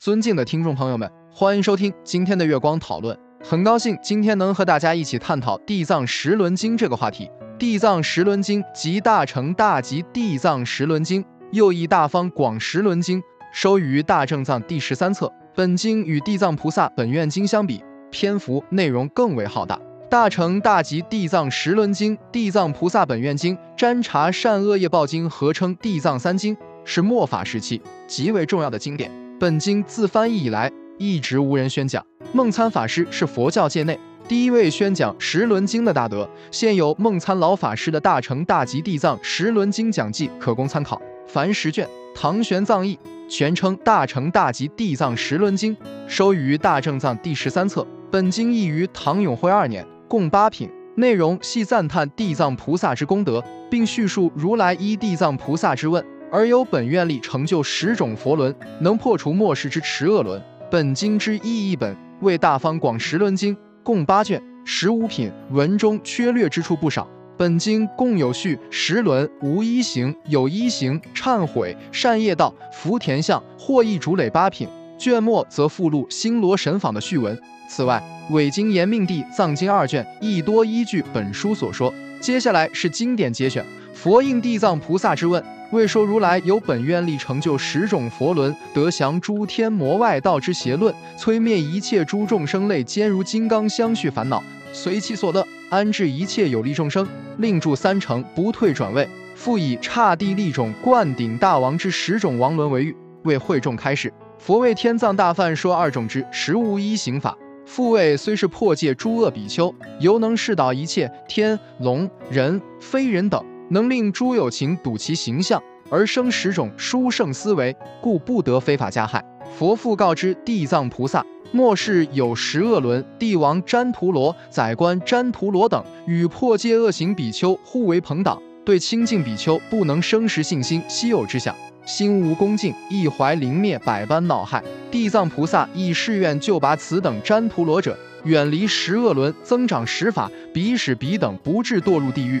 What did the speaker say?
尊敬的听众朋友们，欢迎收听今天的月光讨论。很高兴今天能和大家一起探讨《地藏十轮经》这个话题。《地藏十轮经》集大乘大集《地藏十轮经》，又译《大方广十轮经》，收于大正藏第十三册。本经与《地藏菩萨本愿经》相比，篇幅内容更为浩大。大乘大集《地藏十轮经》《地藏菩萨本愿经》《占察善恶业报经》合称《地藏三经》。是末法时期极为重要的经典。本经自翻译以来一直无人宣讲。梦参法师是佛教界内第一位宣讲十轮经的大德。现有梦参老法师的大乘大集地藏十轮经讲记可供参考，凡十卷。唐玄奘译，全称大乘大集地藏十轮经，收于大正藏第十三册。本经译于唐永徽二年，共八品，内容系赞叹地藏菩萨之功德，并叙述如来依地藏菩萨之问。而有本愿力成就十种佛轮，能破除末世之持恶轮。本经之意译本为大方广十轮经，共八卷，十五品，文中缺略之处不少。本经共有序十轮、无一行、有一行、忏悔、善业道、福田相、获益主累八品。卷末则附录星罗神坊的序文。此外，伪经延命地藏经二卷亦多依据本书所说。接下来是经典节选：佛应地藏菩萨之问。为说如来有本愿力成就十种佛轮，得降诸天魔外道之邪论，摧灭一切诸众生类坚如金刚相续烦恼，随其所乐安置一切有利众生，令住三成不退转位。复以刹帝利种灌顶大王之十种王轮为喻，为会众开示。佛为天藏大梵说二种之实无一行法。复位虽是破戒诸恶比丘，犹能示导一切天龙人非人等。能令诸有情睹其形象而生十种殊胜思维，故不得非法加害。佛父告知地藏菩萨：末世有十恶轮，帝王旃陀罗、宰官旃陀罗等与破戒恶行比丘互为朋党，对清净比丘不能生实信心，稀有之相，心无恭敬，意怀凌灭，百般恼害。地藏菩萨亦誓愿救拔此等旃陀罗者，远离十恶轮，增长十法，彼使彼等不致堕入地狱。